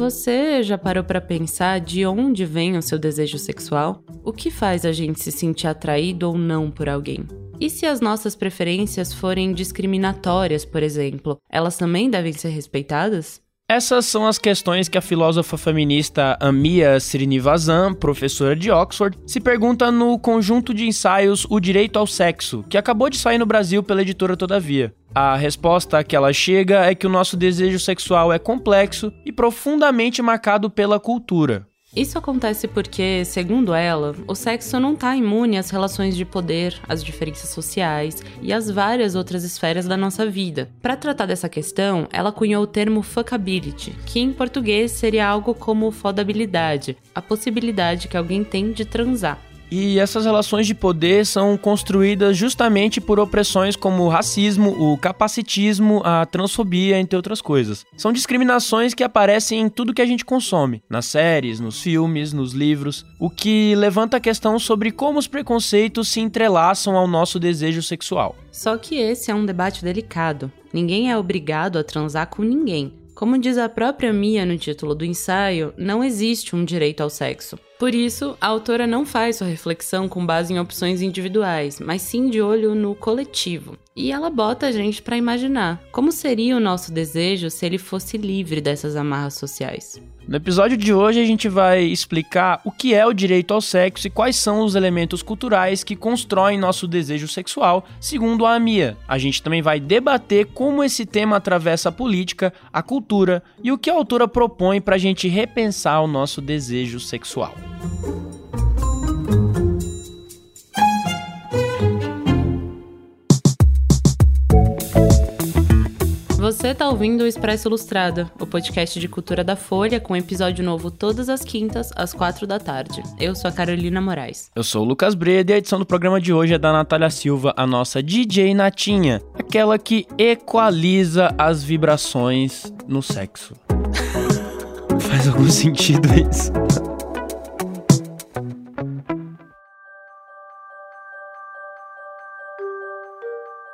Você já parou para pensar de onde vem o seu desejo sexual? O que faz a gente se sentir atraído ou não por alguém? E se as nossas preferências forem discriminatórias, por exemplo, elas também devem ser respeitadas? Essas são as questões que a filósofa feminista Amia Srinivasan, professora de Oxford, se pergunta no conjunto de ensaios O Direito ao Sexo, que acabou de sair no Brasil pela editora Todavia. A resposta que ela chega é que o nosso desejo sexual é complexo e profundamente marcado pela cultura. Isso acontece porque, segundo ela, o sexo não está imune às relações de poder, às diferenças sociais e às várias outras esferas da nossa vida. Para tratar dessa questão, ela cunhou o termo fuckability, que em português seria algo como fodabilidade, a possibilidade que alguém tem de transar. E essas relações de poder são construídas justamente por opressões como o racismo, o capacitismo, a transfobia, entre outras coisas. São discriminações que aparecem em tudo que a gente consome, nas séries, nos filmes, nos livros, o que levanta a questão sobre como os preconceitos se entrelaçam ao nosso desejo sexual. Só que esse é um debate delicado. Ninguém é obrigado a transar com ninguém. Como diz a própria Mia no título do ensaio, não existe um direito ao sexo. Por isso, a autora não faz sua reflexão com base em opções individuais, mas sim de olho no coletivo. E ela bota a gente para imaginar como seria o nosso desejo se ele fosse livre dessas amarras sociais. No episódio de hoje a gente vai explicar o que é o direito ao sexo e quais são os elementos culturais que constroem nosso desejo sexual, segundo a Amia. A gente também vai debater como esse tema atravessa a política, a cultura e o que a autora propõe para a gente repensar o nosso desejo sexual. Você está ouvindo o Expresso Ilustrada, o podcast de cultura da Folha, com episódio novo todas as quintas, às quatro da tarde. Eu sou a Carolina Moraes. Eu sou o Lucas Breda e a edição do programa de hoje é da Natália Silva, a nossa DJ Natinha, aquela que equaliza as vibrações no sexo. Faz algum sentido isso?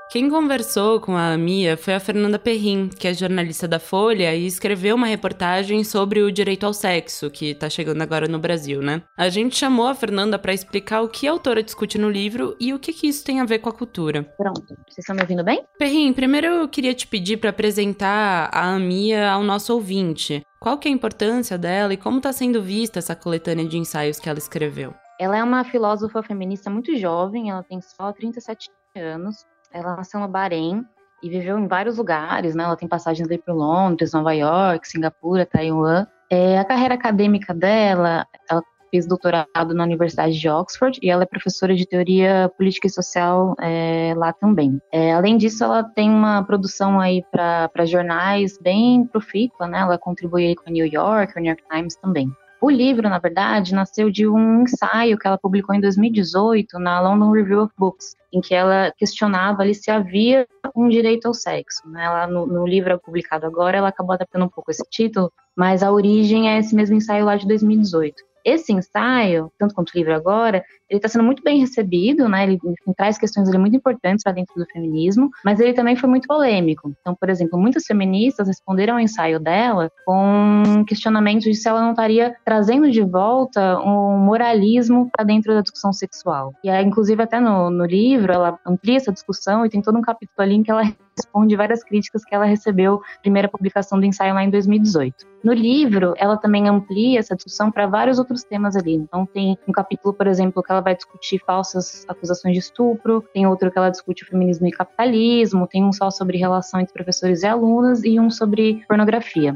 Quem conversou com a Mia foi a Fernanda Perrin, que é jornalista da Folha e escreveu uma reportagem sobre o direito ao sexo, que tá chegando agora no Brasil, né? A gente chamou a Fernanda para explicar o que a autora discute no livro e o que, que isso tem a ver com a cultura. Pronto. Vocês estão me ouvindo bem? Perrin, primeiro eu queria te pedir para apresentar a Mia ao nosso ouvinte. Qual que é a importância dela e como está sendo vista essa coletânea de ensaios que ela escreveu? Ela é uma filósofa feminista muito jovem, ela tem só 37 anos ela nasceu no Bahrein e viveu em vários lugares, né? Ela tem passagens aí para Londres, Nova York, Singapura, Taiwan. É, a carreira acadêmica dela, ela fez doutorado na Universidade de Oxford e ela é professora de teoria política e social é, lá também. É, além disso, ela tem uma produção aí para jornais bem profícua, né? Ela contribui aí com a New York, o New York Times também. O livro, na verdade, nasceu de um ensaio que ela publicou em 2018 na London Review of Books, em que ela questionava ali se havia um direito ao sexo. Né? Ela, no, no livro publicado agora, ela acabou adaptando um pouco esse título, mas a origem é esse mesmo ensaio lá de 2018. Esse ensaio, tanto quanto o livro agora, ele está sendo muito bem recebido, né? Ele, ele traz questões ali, muito importantes para dentro do feminismo, mas ele também foi muito polêmico. Então, por exemplo, muitas feministas responderam ao ensaio dela com questionamentos de se ela não estaria trazendo de volta um moralismo para dentro da discussão sexual. E aí, inclusive, até no, no livro, ela amplia essa discussão e tem todo um capítulo ali em que ela responde várias críticas que ela recebeu primeira publicação do ensaio lá em 2018. No livro, ela também amplia essa discussão para vários outros temas ali. Então, tem um capítulo, por exemplo, que ela vai discutir falsas acusações de estupro, tem outro que ela discute feminismo e capitalismo, tem um só sobre relação entre professores e alunas e um sobre pornografia.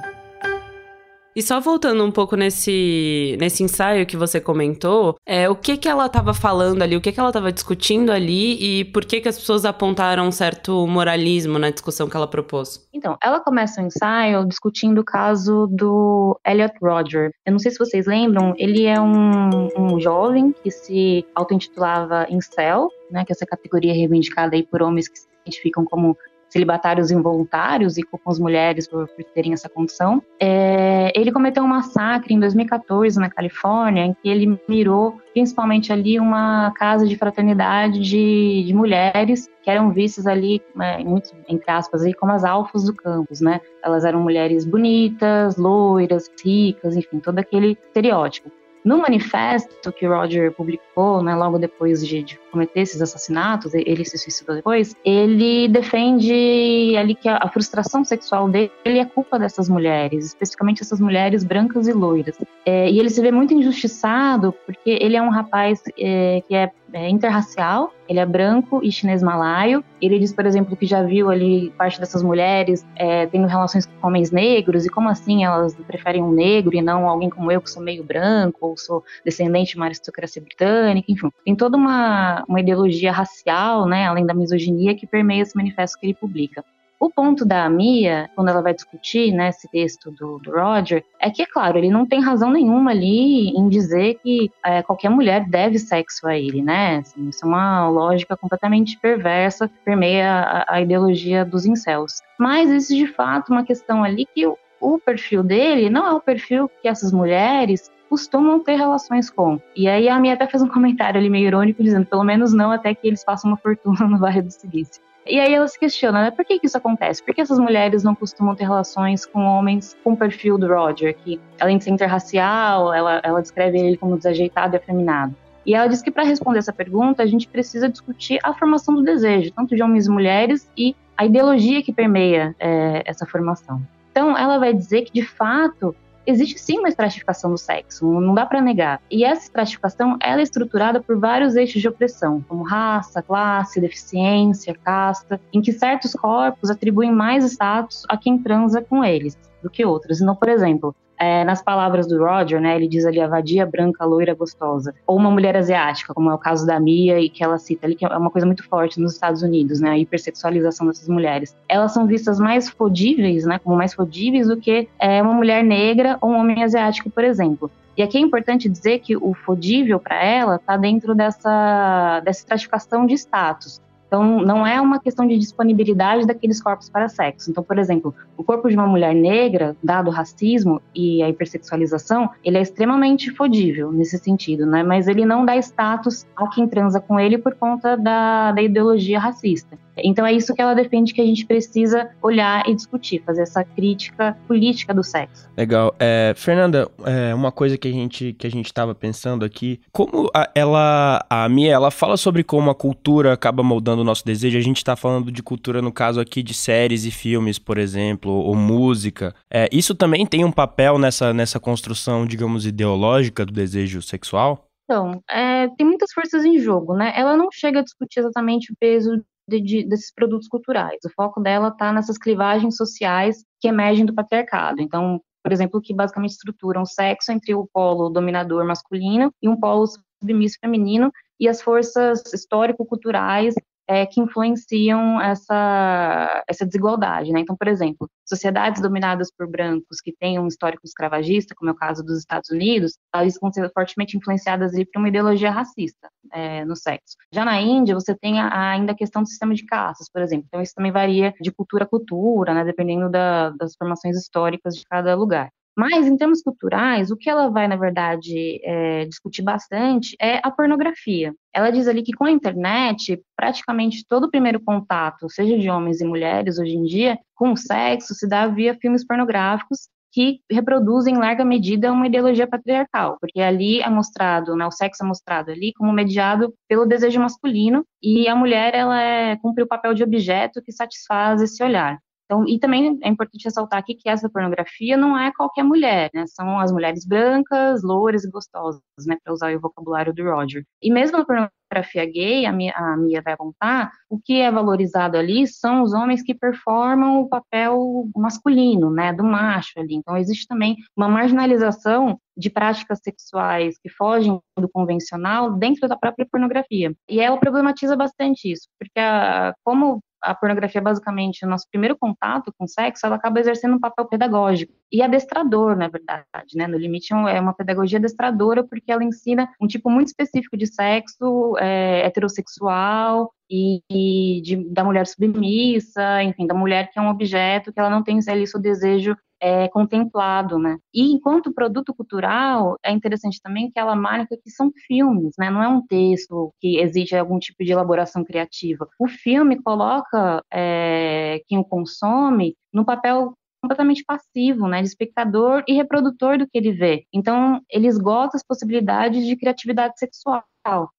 E só voltando um pouco nesse, nesse ensaio que você comentou, é, o que que ela estava falando ali, o que que ela estava discutindo ali e por que que as pessoas apontaram um certo moralismo na discussão que ela propôs? Então, ela começa o ensaio discutindo o caso do Elliot Rodger. Eu não sei se vocês lembram, ele é um, um jovem que se auto-intitulava incel, né, que é essa categoria reivindicada aí por homens que se identificam como celibatários involuntários e culpam as mulheres por, por terem essa condição. É, ele cometeu um massacre em 2014 na Califórnia, em que ele mirou principalmente ali uma casa de fraternidade de, de mulheres que eram vistas ali, né, muito, entre aspas, aí, como as alfas do campus, né? Elas eram mulheres bonitas, loiras, ricas, enfim, todo aquele estereótipo. No manifesto que Roger publicou, né, logo depois de, de, cometer esses assassinatos, ele se suicidou depois, ele defende ali que a, a, frustração sexual dele é culpa dessas mulheres, especificamente essas mulheres brancas e loiras. É, e ele se vê muito injustiçado porque ele é um rapaz é, que é é, interracial, ele é branco e chinês malaio. Ele diz, por exemplo, que já viu ali parte dessas mulheres é, tendo relações com homens negros, e como assim elas preferem um negro e não alguém como eu, que sou meio branco, ou sou descendente de uma aristocracia britânica, enfim. Tem toda uma, uma ideologia racial, né, além da misoginia, que permeia esse manifesto que ele publica. O ponto da Mia, quando ela vai discutir né, esse texto do, do Roger, é que, é claro, ele não tem razão nenhuma ali em dizer que é, qualquer mulher deve sexo a ele, né? Assim, isso é uma lógica completamente perversa, que permeia a, a ideologia dos incels. Mas isso, de fato, uma questão ali que o, o perfil dele não é o perfil que essas mulheres costumam ter relações com. E aí a Mia até fez um comentário ali meio irônico, dizendo, pelo menos não até que eles façam uma fortuna no Vale do Silício. E aí ela se questiona, né? Por que, que isso acontece? Por que essas mulheres não costumam ter relações com homens com o perfil do Roger, que além de ser interracial, ela, ela descreve ele como desajeitado e afeminado. E ela diz que para responder essa pergunta, a gente precisa discutir a formação do desejo, tanto de homens e mulheres, e a ideologia que permeia é, essa formação. Então, ela vai dizer que, de fato, existe sim uma estratificação do sexo, não dá para negar. E essa estratificação ela é estruturada por vários eixos de opressão, como raça, classe, deficiência, casta, em que certos corpos atribuem mais status a quem transa com eles do que outros. Então, por exemplo, é, nas palavras do Roger, né, ele diz ali a vadia branca, loira, gostosa. Ou uma mulher asiática, como é o caso da Mia, e que ela cita ali, que é uma coisa muito forte nos Estados Unidos, né, a hipersexualização dessas mulheres. Elas são vistas mais fodíveis, né, como mais fodíveis do que é, uma mulher negra ou um homem asiático, por exemplo. E aqui é importante dizer que o fodível para ela está dentro dessa, dessa estratificação de status. Então, não é uma questão de disponibilidade daqueles corpos para sexo. Então, por exemplo, o corpo de uma mulher negra, dado o racismo e a hipersexualização, ele é extremamente fodível nesse sentido, né? Mas ele não dá status a quem transa com ele por conta da, da ideologia racista. Então é isso que ela defende que a gente precisa olhar e discutir, fazer essa crítica política do sexo. Legal. É, Fernanda, é, uma coisa que a gente que a gente estava pensando aqui, como a, ela, a Mia, ela fala sobre como a cultura acaba moldando o nosso desejo. A gente está falando de cultura no caso aqui de séries e filmes, por exemplo, ou música. É, isso também tem um papel nessa nessa construção, digamos, ideológica do desejo sexual? Então, é, tem muitas forças em jogo, né? Ela não chega a discutir exatamente o peso de, de, desses produtos culturais. O foco dela está nessas clivagens sociais que emergem do patriarcado. Então, por exemplo, que basicamente estruturam o sexo entre o polo dominador masculino e um polo submisso feminino e as forças histórico-culturais é, que influenciam essa, essa desigualdade. Né? Então, por exemplo, sociedades dominadas por brancos que têm um histórico escravagista, como é o caso dos Estados Unidos, elas vão ser fortemente influenciadas ali por uma ideologia racista é, no sexo. Já na Índia, você tem a, ainda a questão do sistema de caças, por exemplo. Então, isso também varia de cultura a cultura, né? dependendo da, das formações históricas de cada lugar. Mas, em termos culturais, o que ela vai, na verdade, é, discutir bastante é a pornografia. Ela diz ali que com a internet, praticamente todo o primeiro contato, seja de homens e mulheres hoje em dia, com o sexo, se dá via filmes pornográficos que reproduzem em larga medida uma ideologia patriarcal, porque ali é mostrado, né, o sexo é mostrado ali como mediado pelo desejo masculino e a mulher ela é, cumpre o papel de objeto que satisfaz esse olhar. Então, e também é importante ressaltar aqui que essa pornografia não é qualquer mulher, né? São as mulheres brancas, louras e gostosas, né? Para usar o vocabulário do Roger. E mesmo na pornografia gay, a Mia, a Mia vai apontar, o que é valorizado ali são os homens que performam o papel masculino, né? Do macho ali. Então, existe também uma marginalização de práticas sexuais que fogem do convencional dentro da própria pornografia. E ela problematiza bastante isso, porque a, como a pornografia, basicamente, o nosso primeiro contato com o sexo, ela acaba exercendo um papel pedagógico. e adestrador, na verdade, né? No limite é uma pedagogia adestradora porque ela ensina um tipo muito específico de sexo é, heterossexual e, e de, da mulher submissa, enfim, da mulher que é um objeto que ela não tem ali seu desejo é, contemplado, né? E enquanto produto cultural, é interessante também que ela marca que são filmes, né? Não é um texto que exige algum tipo de elaboração criativa. O filme coloca é, quem o consome no papel completamente passivo, né, de espectador e reprodutor do que ele vê. Então, ele esgota as possibilidades de criatividade sexual.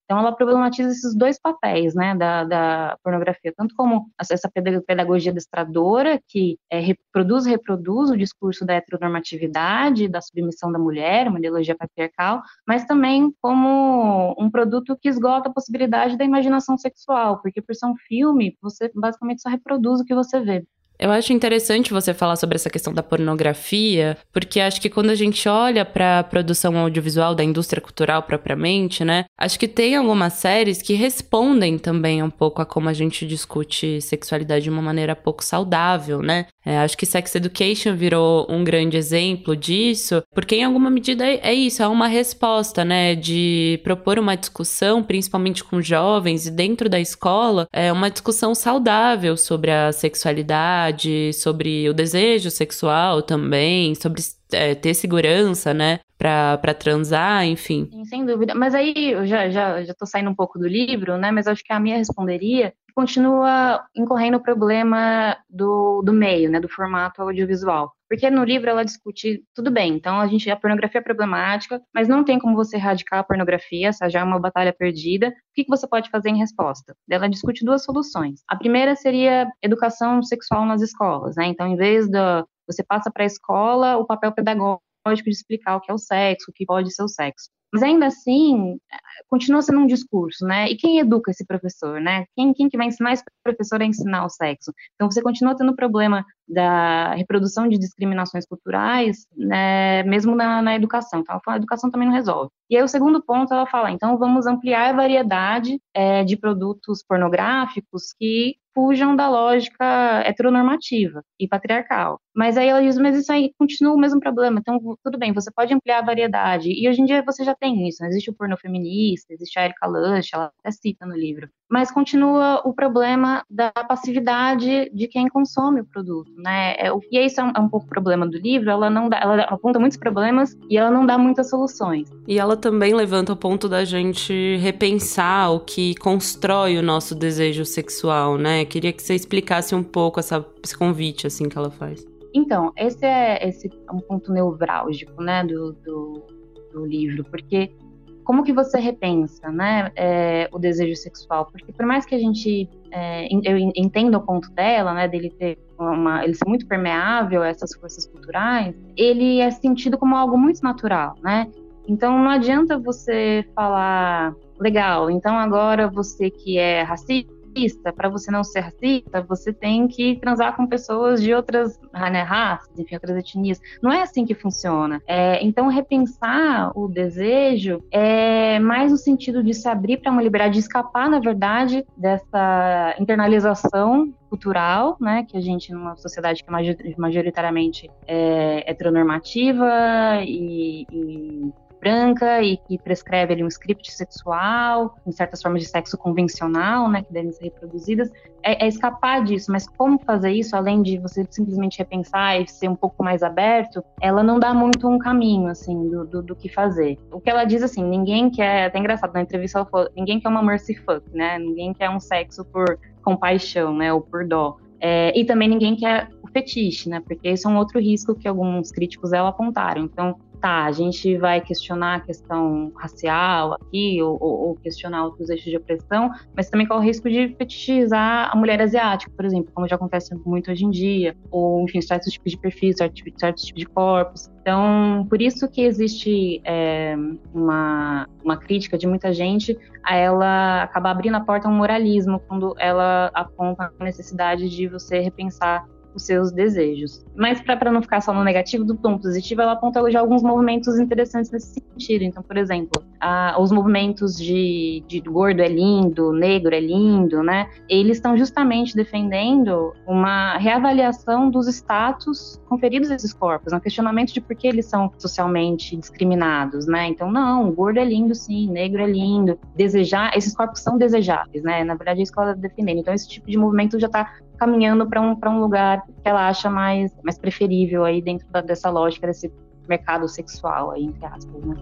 Então, ela problematiza esses dois papéis, né, da, da pornografia, tanto como essa pedagogia destradora, que é, reproduz reproduz o discurso da heteronormatividade, da submissão da mulher, uma ideologia patriarcal, mas também como um produto que esgota a possibilidade da imaginação sexual, porque por ser um filme, você basicamente só reproduz o que você vê. Eu acho interessante você falar sobre essa questão da pornografia, porque acho que quando a gente olha para a produção audiovisual da indústria cultural propriamente, né, acho que tem algumas séries que respondem também um pouco a como a gente discute sexualidade de uma maneira pouco saudável, né? É, acho que Sex Education virou um grande exemplo disso, porque em alguma medida é, é isso, é uma resposta, né, de propor uma discussão, principalmente com jovens e dentro da escola, é uma discussão saudável sobre a sexualidade, sobre o desejo sexual também, sobre é, ter segurança, né? Pra, pra transar, enfim. Sim, sem dúvida. Mas aí eu já, já, já tô saindo um pouco do livro, né? Mas acho que a minha responderia continua incorrendo o problema do, do meio, né, do formato audiovisual. Porque no livro ela discute, tudo bem, então a gente a pornografia é problemática, mas não tem como você erradicar a pornografia, essa já é uma batalha perdida. O que, que você pode fazer em resposta? Ela discute duas soluções. A primeira seria educação sexual nas escolas, né? Então, em vez da você passa para a escola o papel pedagógico de explicar o que é o sexo, o que pode ser o sexo. Mas ainda assim, continua sendo um discurso, né? E quem educa esse professor, né? Quem, quem que vai ensinar esse professor a ensinar o sexo? Então você continua tendo problema da reprodução de discriminações culturais, né, mesmo na, na educação. Então, a educação também não resolve. E aí, o segundo ponto, ela fala, então, vamos ampliar a variedade é, de produtos pornográficos que fujam da lógica heteronormativa e patriarcal. Mas aí ela diz, mas isso aí continua o mesmo problema. Então, tudo bem, você pode ampliar a variedade. E hoje em dia você já tem isso. Né? Existe o porno feminista, existe a Erika Lush, ela até cita no livro. Mas continua o problema da passividade de quem consome o produto, né? É, e isso é um, é um pouco o problema do livro. Ela não dá, ela aponta muitos problemas e ela não dá muitas soluções. E ela também levanta o ponto da gente repensar o que constrói o nosso desejo sexual, né? Queria que você explicasse um pouco essa, esse convite assim que ela faz. Então, esse é esse é um ponto nevrálgico, né, do, do, do livro, porque como que você repensa, né, é, o desejo sexual? Porque por mais que a gente, é, eu entenda o ponto dela, né, dele ter uma, ele ser muito permeável a essas forças culturais, ele é sentido como algo muito natural, né? Então não adianta você falar, legal, então agora você que é racista racista, para você não ser racista, você tem que transar com pessoas de outras né, raças, enfim, outras etnias. Não é assim que funciona. É, então, repensar o desejo é mais no sentido de se abrir para uma liberdade, de escapar, na verdade, dessa internalização cultural, né, que a gente numa sociedade que é majoritariamente é heteronormativa e, e branca e que prescreve ali um script sexual, em certas formas de sexo convencional, né, que devem ser reproduzidas, é, é, escapar disso. Mas como fazer isso, além de você simplesmente repensar e ser um pouco mais aberto, ela não dá muito um caminho, assim, do, do, do que fazer. O que ela diz, assim, ninguém quer, até engraçado, na entrevista ela falou, ninguém quer uma mercy fuck, né, ninguém quer um sexo por compaixão, né, ou por dó. É, e também ninguém quer o fetiche, né? Porque esse é um outro risco que alguns críticos dela apontaram. Então, tá, a gente vai questionar a questão racial aqui, ou, ou, questionar outros eixos de opressão, mas também qual o risco de fetichizar a mulher asiática, por exemplo, como já acontece muito hoje em dia, ou, enfim, certos tipos de perfis, certos, certos tipos de corpos. Então, por isso que existe é, uma, uma crítica de muita gente a ela acabar abrindo a porta a um moralismo quando ela aponta a necessidade de você repensar os seus desejos. Mas para não ficar só no negativo, do tom positivo, ela aponta já alguns movimentos interessantes nesse sentido. Então, por exemplo, a, os movimentos de, de gordo é lindo, negro é lindo, né? Eles estão justamente defendendo uma reavaliação dos status conferidos a esses corpos, um questionamento de por que eles são socialmente discriminados, né? Então, não, gordo é lindo sim, negro é lindo, desejar, esses corpos são desejáveis, né? Na verdade, é isso que ela está defendendo. Então, esse tipo de movimento já está caminhando para um, um lugar que ela acha mais, mais preferível aí dentro da, dessa lógica desse mercado sexual aí, entre aspas, né?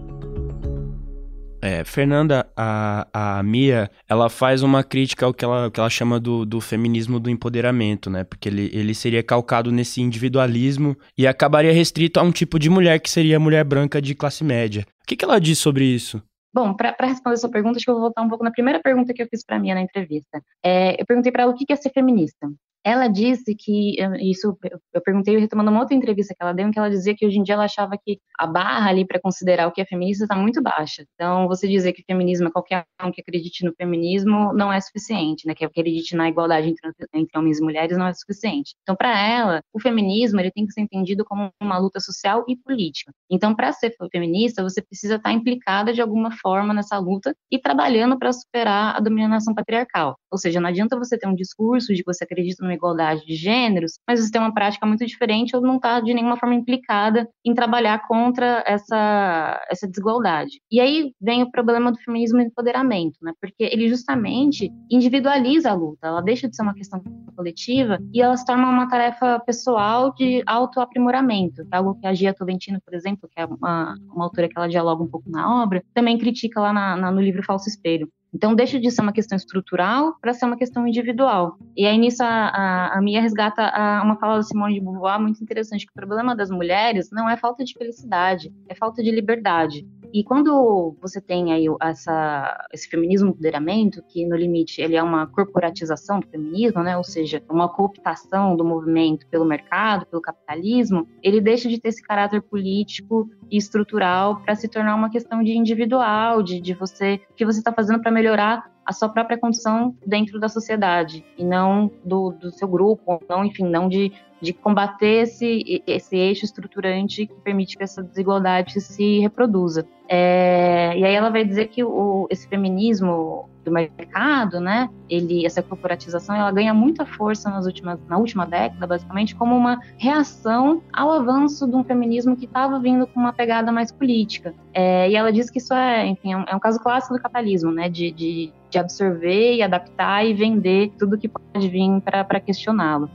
É, Fernanda, a, a Mia, ela faz uma crítica ao que ela, que ela chama do, do feminismo do empoderamento, né? Porque ele, ele seria calcado nesse individualismo e acabaria restrito a um tipo de mulher que seria a mulher branca de classe média. O que, que ela diz sobre isso? Bom, para responder essa pergunta, acho que eu vou voltar um pouco na primeira pergunta que eu fiz para a Mia na entrevista. É, eu perguntei para ela o que é ser feminista. Ela disse que, isso eu perguntei retomando uma outra entrevista que ela deu, em que ela dizia que hoje em dia ela achava que a barra ali para considerar o que é feminista está muito baixa. Então, você dizer que feminismo é qualquer um que acredite no feminismo não é suficiente, né? Que acredite na igualdade entre, entre homens e mulheres não é suficiente. Então, para ela, o feminismo ele tem que ser entendido como uma luta social e política. Então, para ser feminista, você precisa estar tá implicada de alguma forma nessa luta e trabalhando para superar a dominação patriarcal. Ou seja, não adianta você ter um discurso de que você acredita numa igualdade de gêneros, mas você tem uma prática muito diferente ou não está de nenhuma forma implicada em trabalhar contra essa, essa desigualdade. E aí vem o problema do feminismo e empoderamento, né? Porque ele justamente individualiza a luta, ela deixa de ser uma questão coletiva e ela se torna uma tarefa pessoal de autoaprimoramento, é algo que a Gia Tolentino, por exemplo, que é uma, uma autora que ela dialoga um pouco na obra, também critica lá na, na, no livro Falso Espelho. Então, deixa de ser uma questão estrutural para ser uma questão individual. E aí, nisso, a, a, a Mia resgata a, uma fala da Simone de Beauvoir muito interessante, que o problema das mulheres não é falta de felicidade, é falta de liberdade. E quando você tem aí essa, esse feminismo empoderamento, que no limite ele é uma corporatização do feminismo, né? ou seja, uma cooptação do movimento pelo mercado, pelo capitalismo, ele deixa de ter esse caráter político e estrutural para se tornar uma questão de individual, de, de você, o que você está fazendo para melhorar a sua própria condição dentro da sociedade e não do, do seu grupo, não, enfim, não de, de combater esse, esse eixo estruturante que permite que essa desigualdade se reproduza. É, e aí ela vai dizer que o, esse feminismo do mercado, né, ele, essa corporatização, ela ganha muita força nas últimas, na última década, basicamente, como uma reação ao avanço de um feminismo que estava vindo com uma pegada mais política. É, e ela diz que isso é, enfim, é um, é um caso clássico do capitalismo, né, de, de, de absorver e adaptar e vender tudo que pode vir para questioná-lo.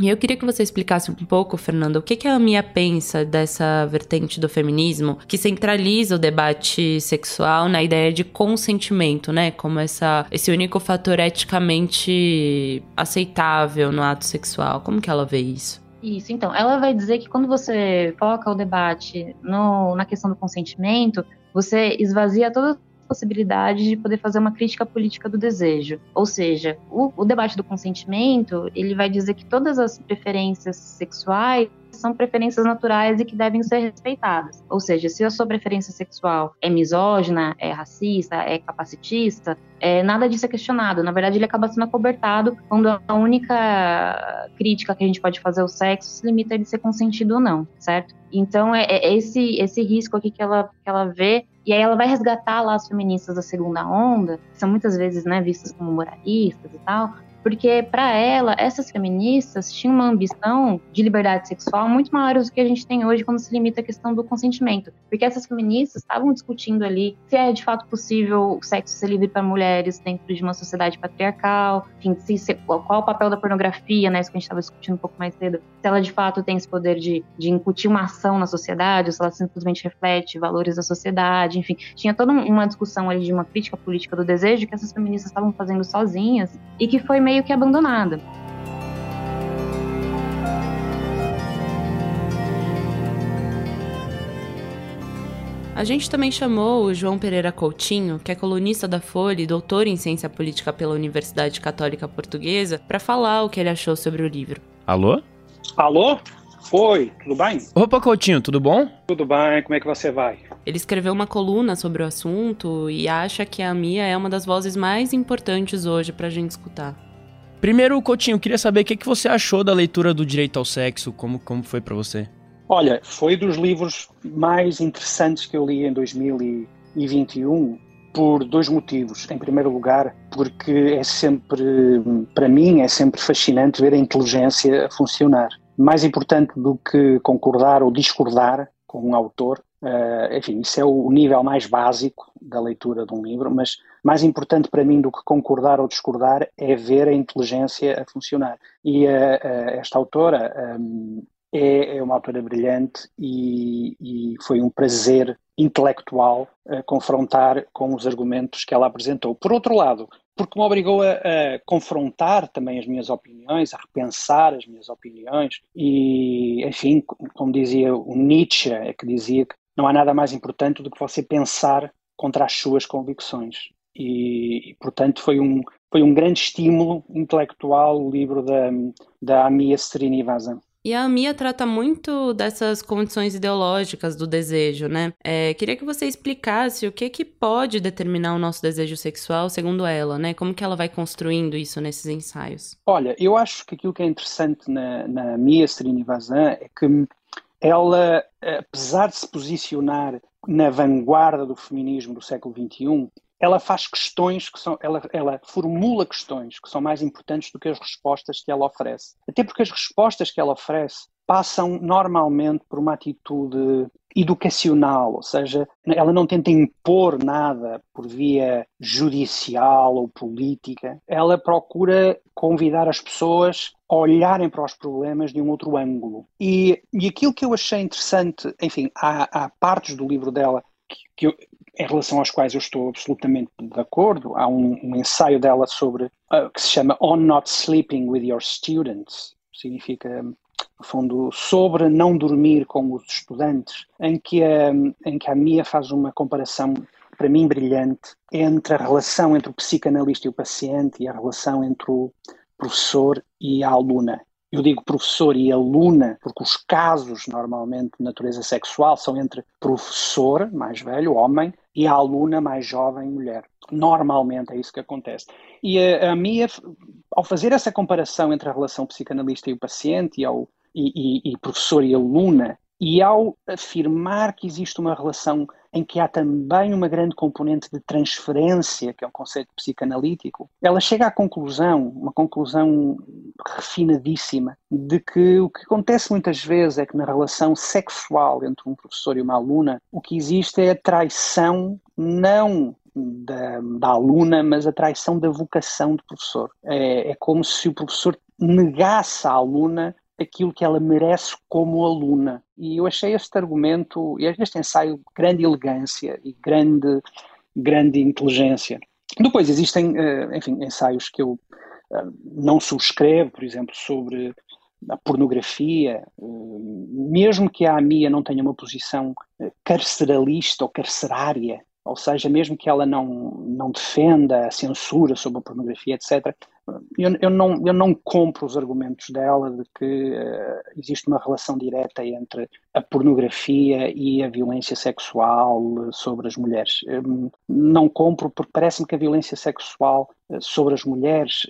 E eu queria que você explicasse um pouco, Fernanda, o que, que a Mia pensa dessa vertente do feminismo que centraliza o debate sexual na ideia de consentimento, né? Como essa, esse único fator eticamente aceitável no ato sexual. Como que ela vê isso? Isso, então, ela vai dizer que quando você foca o debate no, na questão do consentimento, você esvazia todas possibilidade de poder fazer uma crítica política do desejo. Ou seja, o, o debate do consentimento, ele vai dizer que todas as preferências sexuais são preferências naturais e que devem ser respeitadas. Ou seja, se a sua preferência sexual é misógina, é racista, é capacitista, é, nada disso é questionado. Na verdade, ele acaba sendo acobertado quando a única crítica que a gente pode fazer ao sexo se limita a ele ser consentido ou não, certo? Então, é, é esse, esse risco aqui que ela, que ela vê e aí ela vai resgatar lá as feministas da segunda onda, que são muitas vezes né, vistas como moralistas e tal, porque para ela essas feministas tinham uma ambição de liberdade sexual muito maior do que a gente tem hoje quando se limita à questão do consentimento, porque essas feministas estavam discutindo ali se é de fato possível o sexo ser livre para mulheres dentro de uma sociedade patriarcal, enfim, se, qual o papel da pornografia, né, isso que a gente estava discutindo um pouco mais cedo, se ela de fato tem esse poder de, de incutir uma ação na sociedade, ou se ela simplesmente reflete valores da sociedade, enfim, tinha toda uma discussão ali de uma crítica política do desejo que essas feministas estavam fazendo sozinhas e que foi meio meio que abandonada. A gente também chamou o João Pereira Coutinho, que é colunista da Folha e doutor em ciência política pela Universidade Católica Portuguesa, para falar o que ele achou sobre o livro. Alô? Alô? Oi, tudo bem? Opa, Coutinho, tudo bom? Tudo bem, como é que você vai? Ele escreveu uma coluna sobre o assunto e acha que a Mia é uma das vozes mais importantes hoje para a gente escutar. Primeiro, Coutinho, queria saber o que, que você achou da leitura do Direito ao Sexo, como, como foi para você? Olha, foi dos livros mais interessantes que eu li em 2000 e e XXI por dois motivos. Em primeiro lugar, porque é sempre, para mim, é sempre fascinante ver a inteligência funcionar. Mais importante do que concordar ou discordar com um autor, uh, enfim, isso é o nível mais básico da leitura de um livro, mas mais importante para mim do que concordar ou discordar é ver a inteligência a funcionar. E uh, uh, esta autora um, é, é, uma autora brilhante e, e foi um prazer intelectual confrontar com os argumentos que ela apresentou. Por outro lado, porque me obrigou a, a, confrontar também as minhas opiniões, a repensar as minhas opiniões e, enfim, como dizia o Nietzsche, é que dizia que não há nada mais importante do que você pensar contra as suas convicções. E, e portanto, foi um, foi um grande estímulo intelectual o livro da, da Amia Srinivasan. E a Mia trata muito dessas condições ideológicas do desejo, né? É, queria que você explicasse o que que pode determinar o nosso desejo sexual, segundo ela, né? Como que ela vai construindo isso nesses ensaios? Olha, eu acho que aquilo que é interessante na, na Mia Srinivasan é que ela, apesar de se posicionar na vanguarda do feminismo do século XXI, ela faz questões que são, ela, ela formula questões que são mais importantes do que as respostas que ela oferece. Até porque as respostas que ela oferece passam normalmente por uma atitude educacional, ou seja, ela não tenta impor nada por via judicial ou política, ela procura convidar as pessoas a olharem para os problemas de um outro ângulo. E, e aquilo que eu achei interessante, enfim, há, há partes do livro dela que, que eu, em relação aos quais eu estou absolutamente de acordo. Há um, um ensaio dela sobre uh, que se chama On Not Sleeping with Your Students, significa no fundo sobre não dormir com os estudantes, em que em que a Mia faz uma comparação para mim brilhante entre a relação entre o psicanalista e o paciente e a relação entre o professor e a aluna. Eu digo professor e aluna porque os casos normalmente de natureza sexual são entre professor, mais velho, homem, e a aluna mais jovem, mulher. Normalmente é isso que acontece. E a, a ao fazer essa comparação entre a relação psicanalista e o paciente, e, ao, e, e, e professor e aluna, e ao afirmar que existe uma relação em que há também uma grande componente de transferência, que é um conceito psicanalítico, ela chega à conclusão, uma conclusão refinadíssima, de que o que acontece muitas vezes é que na relação sexual entre um professor e uma aluna, o que existe é a traição não da, da, aluna, mas a traição da vocação do professor. É, é como se o professor negasse à aluna aquilo que ela merece como aluna. E eu achei este argumento, este ensaio, grande elegância e grande, grande inteligência. Depois existem, eh, enfim, ensaios que eu eh, não subscrevo, por exemplo, sobre a pornografia, eh, mesmo que a AMIA não tenha uma posição carceralista ou carcerária, ou seja, mesmo que ela não, não defenda a censura sobre a pornografia, etc., eu, eu, não, eu não compro os argumentos dela de que uh, existe uma relação direta entre a pornografia e a violência sexual sobre as mulheres. Não compro porque parece-me que a violência sexual uh, sobre as mulheres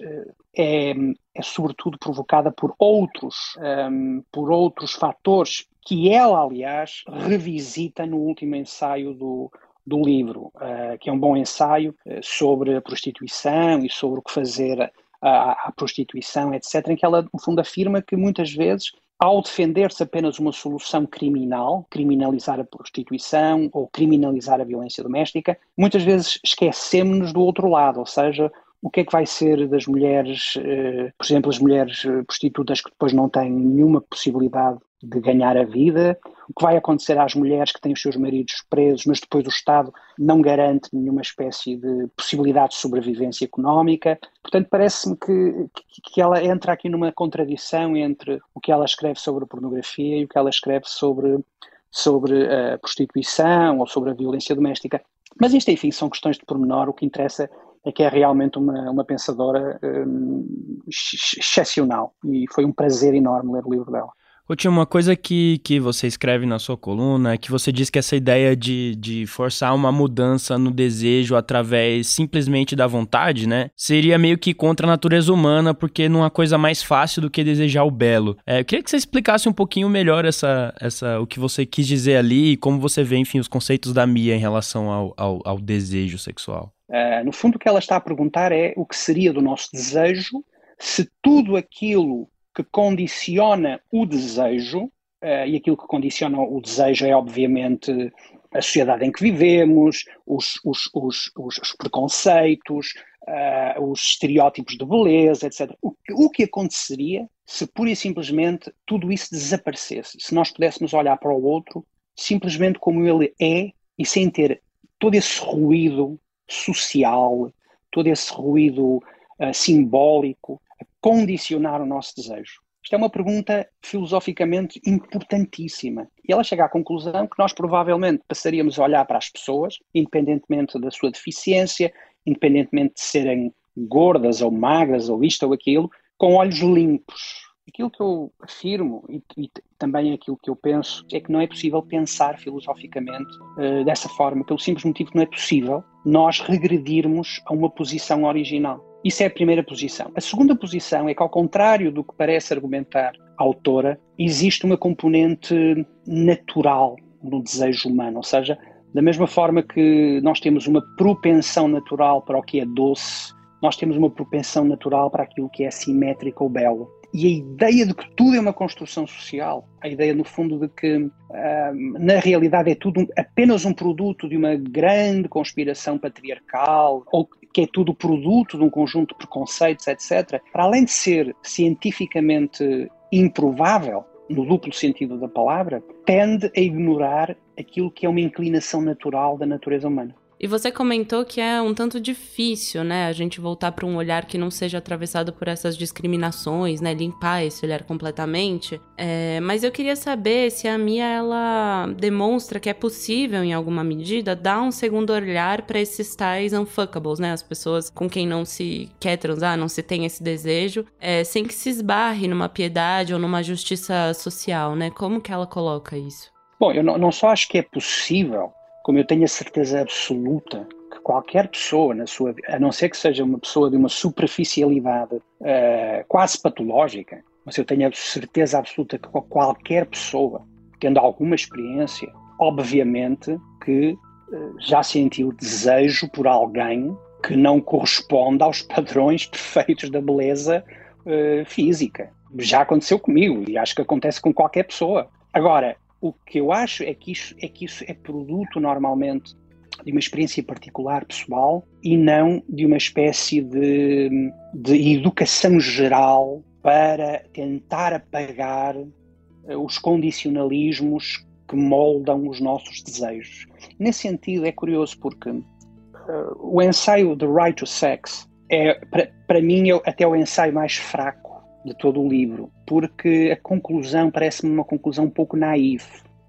é, é sobretudo provocada por outros, um, por outros fatores que ela, aliás, revisita no último ensaio do, do livro, uh, que é um bom ensaio uh, sobre a prostituição e sobre o que fazer à, prostituição, etc., em que ela, no fundo, afirma que muitas vezes ao defender-se apenas uma solução criminal, criminalizar a prostituição ou criminalizar a violência doméstica, muitas vezes esquecemos-nos do outro lado, ou seja, o que é que vai ser das mulheres, eh, por exemplo, as mulheres prostitutas que depois não têm nenhuma possibilidade de ganhar a vida, o que vai acontecer às mulheres que têm os seus maridos presos, mas depois o Estado não garante nenhuma espécie de possibilidade de sobrevivência económica. Portanto, parece-me que, que ela entra aqui numa contradição entre o que ela escreve sobre a pornografia e o que ela escreve sobre, sobre a prostituição ou sobre a violência doméstica. Mas isto, enfim, são questões de pormenor. O que interessa é que é realmente uma, uma pensadora hum, excepcional e foi um prazer enorme ler o livro dela. Ô, tinha uma coisa que, que você escreve na sua coluna é que você diz que essa ideia de, de forçar uma mudança no desejo através simplesmente da vontade, né? Seria meio que contra a natureza humana, porque não há coisa mais fácil do que desejar o belo. É, eu queria que você explicasse um pouquinho melhor essa, essa, o que você quis dizer ali e como você vê, enfim, os conceitos da Mia em relação ao, ao, ao desejo sexual. Uh, no fundo, o que ela está a perguntar é o que seria do nosso desejo se tudo aquilo que condiciona o desejo, uh, e aquilo que condiciona o desejo é, obviamente, a sociedade em que vivemos, os, os, os, os preconceitos, uh, os estereótipos de beleza, etc. O, o que aconteceria se pura e simplesmente tudo isso desaparecesse? Se nós pudéssemos olhar para o outro simplesmente como ele é e sem ter todo esse ruído social, todo esse ruído uh, simbólico condicionar o nosso desejo? Isto é uma pergunta filosoficamente importantíssima. E ela chega à conclusão que nós provavelmente passaríamos a olhar para as pessoas, independentemente da sua deficiência, independentemente de serem gordas ou magras ou isto ou aquilo, com olhos limpos. Aquilo que eu afirmo e, e também aquilo que eu penso é que não é possível pensar filosoficamente uh, dessa forma, pelo simples motivo que não é possível nós regredirmos a uma posição original. Isso é a primeira posição. A segunda posição é que, ao contrário do que parece argumentar a autora, existe uma componente natural no desejo humano, ou seja, da mesma forma que nós temos uma propensão natural para o que é doce, nós temos uma propensão natural para aquilo que é simétrico ou belo. E a ideia de que tudo é uma construção social, a ideia, no fundo, de que uh, na realidade é tudo apenas um produto de uma grande conspiração patriarcal, ou que é tudo produto de um conjunto de preconceitos, etc., para além de ser cientificamente improvável, no duplo sentido da palavra, tende a ignorar aquilo que é uma inclinação natural da natureza humana. E você comentou que é um tanto difícil, né, a gente voltar para um olhar que não seja atravessado por essas discriminações, né, limpar esse olhar completamente. É, mas eu queria saber se a Mia ela demonstra que é possível, em alguma medida, dar um segundo olhar para esses tais unfuckables, né, as pessoas com quem não se quer transar, não se tem esse desejo, é, sem que se esbarre numa piedade ou numa justiça social, né? Como que ela coloca isso? Bom, eu não, não só acho que é possível, como eu tenho a certeza absoluta que qualquer pessoa, na sua, a não ser que seja uma pessoa de uma superficialidade uh, quase patológica, mas eu tenho a certeza absoluta que qualquer pessoa, tendo alguma experiência, obviamente que uh, já sentiu desejo por alguém que não corresponde aos padrões perfeitos da beleza uh, física. Já aconteceu comigo e acho que acontece com qualquer pessoa. Agora, o que eu acho é que isso é, que isso é produto normalmente de uma experiência particular pessoal e não de uma espécie de, de educação geral para tentar apagar eh, os condicionalismos que moldam os nossos desejos. Nesse sentido, é curioso porque uh, o ensaio The Right to Sex é, para mim, é até o ensaio mais fraco de todo o livro, porque a conclusão parece-me uma conclusão um pouco naive,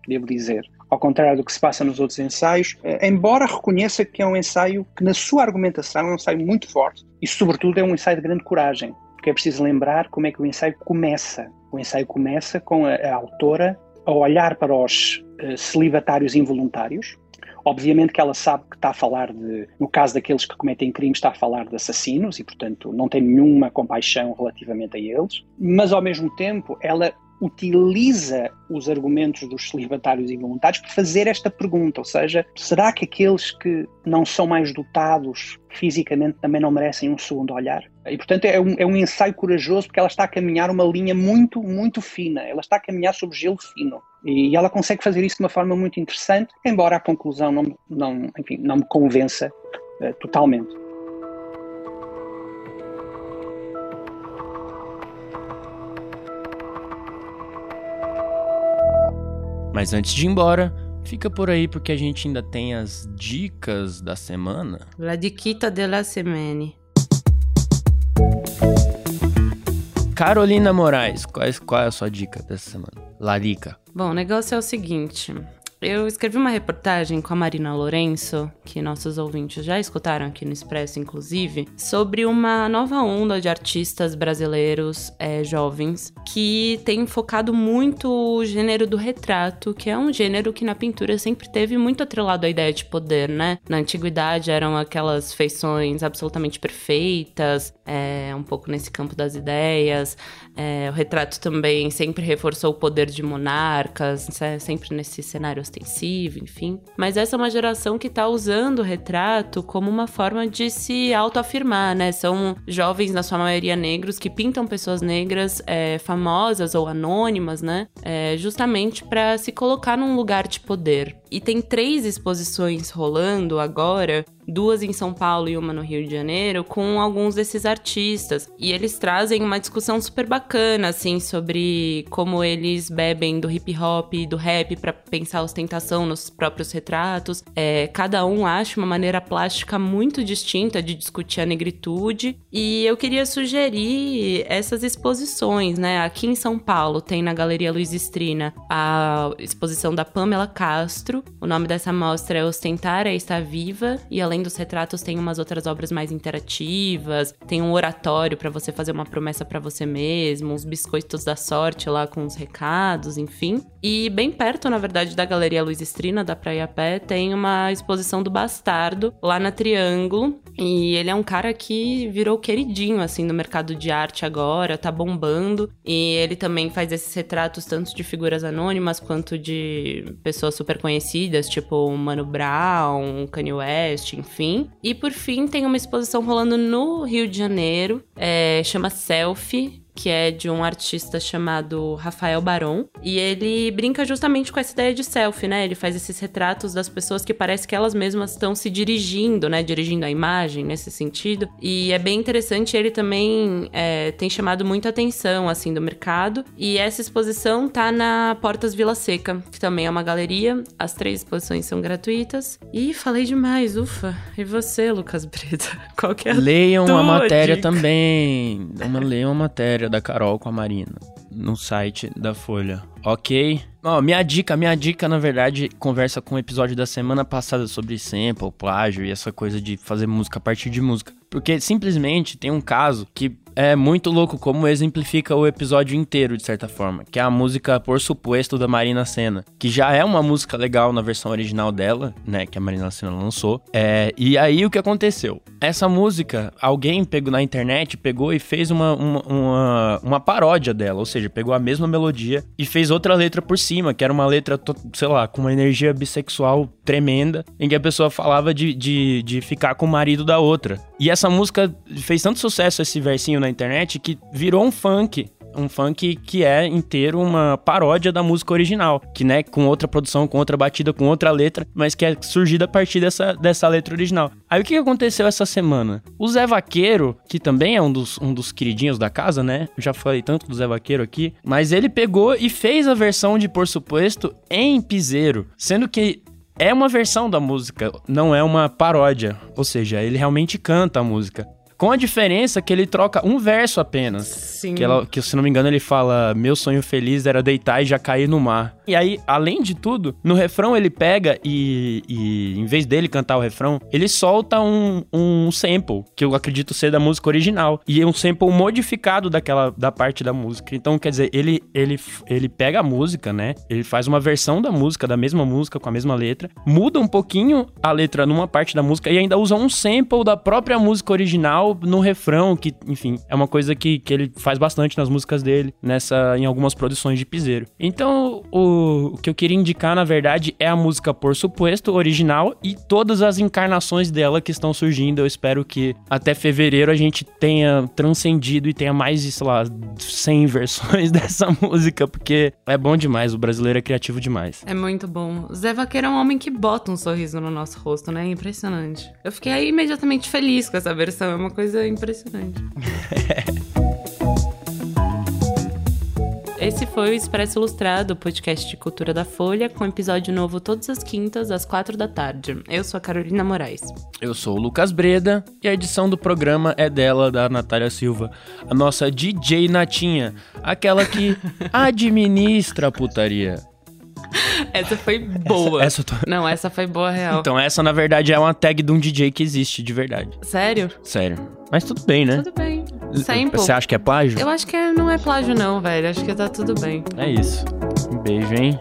devo dizer. Ao contrário do que se passa nos outros ensaios, eh, embora reconheça que é um ensaio que, na sua argumentação, é um ensaio muito forte e, sobretudo, é um ensaio de grande coragem, porque é preciso lembrar como é que o ensaio começa. O ensaio começa com a, a autora a olhar para os uh, celibatários involuntários, Obviamente que ela sabe que está a falar de, no caso daqueles que cometem crimes, está a falar de assassinos e, portanto, não tem nenhuma compaixão relativamente a eles, mas ao mesmo tempo ela utiliza os argumentos dos celibatários involuntários para fazer esta pergunta, ou seja, será que aqueles que não são mais dotados fisicamente também não merecem um segundo olhar? E, portanto, é um, é um ensaio corajoso porque ela está a caminhar uma linha muito, muito fina, ela está a caminhar sobre gelo fino. E ela consegue fazer isso de uma forma muito interessante, embora a conclusão não, não, enfim, não me convença uh, totalmente. Mas antes de ir embora, fica por aí porque a gente ainda tem as dicas da semana. La diquita de la semana. Carolina Moraes, qual é, qual é a sua dica dessa semana? Larica. Bom, o negócio é o seguinte. Eu escrevi uma reportagem com a Marina Lourenço, que nossos ouvintes já escutaram aqui no Expresso, inclusive, sobre uma nova onda de artistas brasileiros é, jovens que tem focado muito o gênero do retrato, que é um gênero que na pintura sempre teve muito atrelado à ideia de poder, né? Na antiguidade eram aquelas feições absolutamente perfeitas, é, um pouco nesse campo das ideias. É, o retrato também sempre reforçou o poder de monarcas, né? sempre nesse cenário ostensivo, enfim. Mas essa é uma geração que está usando o retrato como uma forma de se autoafirmar, né? São jovens, na sua maioria negros, que pintam pessoas negras é, famosas ou anônimas, né? É, justamente para se colocar num lugar de poder. E tem três exposições rolando agora duas em São Paulo e uma no Rio de Janeiro, com alguns desses artistas. E eles trazem uma discussão super bacana, assim, sobre como eles bebem do hip hop e do rap para pensar ostentação nos próprios retratos. É, cada um acha uma maneira plástica muito distinta de discutir a negritude. E eu queria sugerir essas exposições, né? Aqui em São Paulo tem na Galeria Luiz Estrina a exposição da Pamela Castro. O nome dessa mostra é Ostentar é Estar Viva, e além além dos retratos, tem umas outras obras mais interativas, tem um oratório para você fazer uma promessa para você mesmo, uns biscoitos da sorte lá com os recados, enfim. E bem perto, na verdade, da Galeria Luiz Estrina, da Praia Pé, tem uma exposição do Bastardo, lá na Triângulo. E ele é um cara que virou queridinho, assim, no mercado de arte agora, tá bombando. E ele também faz esses retratos tanto de figuras anônimas quanto de pessoas super conhecidas, tipo Mano Brown, Kanye West, enfim. E por fim, tem uma exposição rolando no Rio de Janeiro, é, chama Selfie, que é de um artista chamado Rafael Baron. E ele brinca justamente com essa ideia de selfie, né? Ele faz esses retratos das pessoas que parece que elas mesmas estão se dirigindo, né? Dirigindo a imagem nesse sentido. E é bem interessante, ele também é, tem chamado muita atenção, assim, do mercado. E essa exposição tá na Portas Vila Seca, que também é uma galeria. As três exposições são gratuitas. E falei demais, ufa. E você, Lucas Breda? Qual que é a Leiam a matéria dica? também. Uma, leiam a matéria da Carol com a Marina no site da Folha. Ok? Ó, minha dica, minha dica, na verdade, conversa com o episódio da semana passada sobre sample, plágio e essa coisa de fazer música a partir de música. Porque simplesmente tem um caso que é muito louco como exemplifica o episódio inteiro, de certa forma, que é a música Por Suposto da Marina Senna, que já é uma música legal na versão original dela, né, que a Marina Senna lançou. É, e aí o que aconteceu? Essa música, alguém pegou na internet, pegou e fez uma, uma, uma, uma paródia dela, ou seja, pegou a mesma melodia e fez outra letra por cima, que era uma letra, sei lá, com uma energia bissexual tremenda, em que a pessoa falava de, de, de ficar com o marido da outra. E essa música fez tanto sucesso, esse versinho na internet, que virou um funk um funk que é inteiro uma paródia da música original, que né, com outra produção, com outra batida, com outra letra, mas que é surgida a partir dessa, dessa letra original. Aí o que aconteceu essa semana? O Zé Vaqueiro, que também é um dos, um dos queridinhos da casa, né? Eu já falei tanto do Zé Vaqueiro aqui, mas ele pegou e fez a versão de Por Suposto em piseiro, sendo que é uma versão da música, não é uma paródia. Ou seja, ele realmente canta a música. Com a diferença que ele troca um verso apenas. Sim. Que, ela, que, se não me engano, ele fala: Meu sonho feliz era deitar e já cair no mar. E aí, além de tudo, no refrão ele pega e, e em vez dele cantar o refrão, ele solta um, um sample, que eu acredito ser da música original. E é um sample modificado daquela da parte da música. Então, quer dizer, ele, ele, ele pega a música, né? Ele faz uma versão da música, da mesma música, com a mesma letra, muda um pouquinho a letra numa parte da música e ainda usa um sample da própria música original no refrão, que, enfim, é uma coisa que, que ele faz bastante nas músicas dele, nessa em algumas produções de piseiro. Então, o o que eu queria indicar, na verdade, é a música Por Suposto, original, e todas as encarnações dela que estão surgindo. Eu espero que até fevereiro a gente tenha transcendido e tenha mais de, sei lá, 100 versões dessa música, porque é bom demais, o brasileiro é criativo demais. É muito bom. Zé Vaqueiro é um homem que bota um sorriso no nosso rosto, né? É impressionante. Eu fiquei imediatamente feliz com essa versão, é uma coisa impressionante. Esse foi o Expresso Ilustrado, o podcast de cultura da Folha, com episódio novo todas as quintas, às quatro da tarde. Eu sou a Carolina Moraes. Eu sou o Lucas Breda e a edição do programa é dela, da Natália Silva, a nossa DJ Natinha, aquela que administra a putaria. Essa foi boa. Essa, essa tô... Não, essa foi boa real. Então, essa na verdade é uma tag de um DJ que existe de verdade. Sério? Sério. Mas tudo bem, né? Tudo bem. Sample. Você acha que é plágio? Eu acho que não é plágio, não, velho. Acho que tá tudo bem. É isso. Um beijo, hein?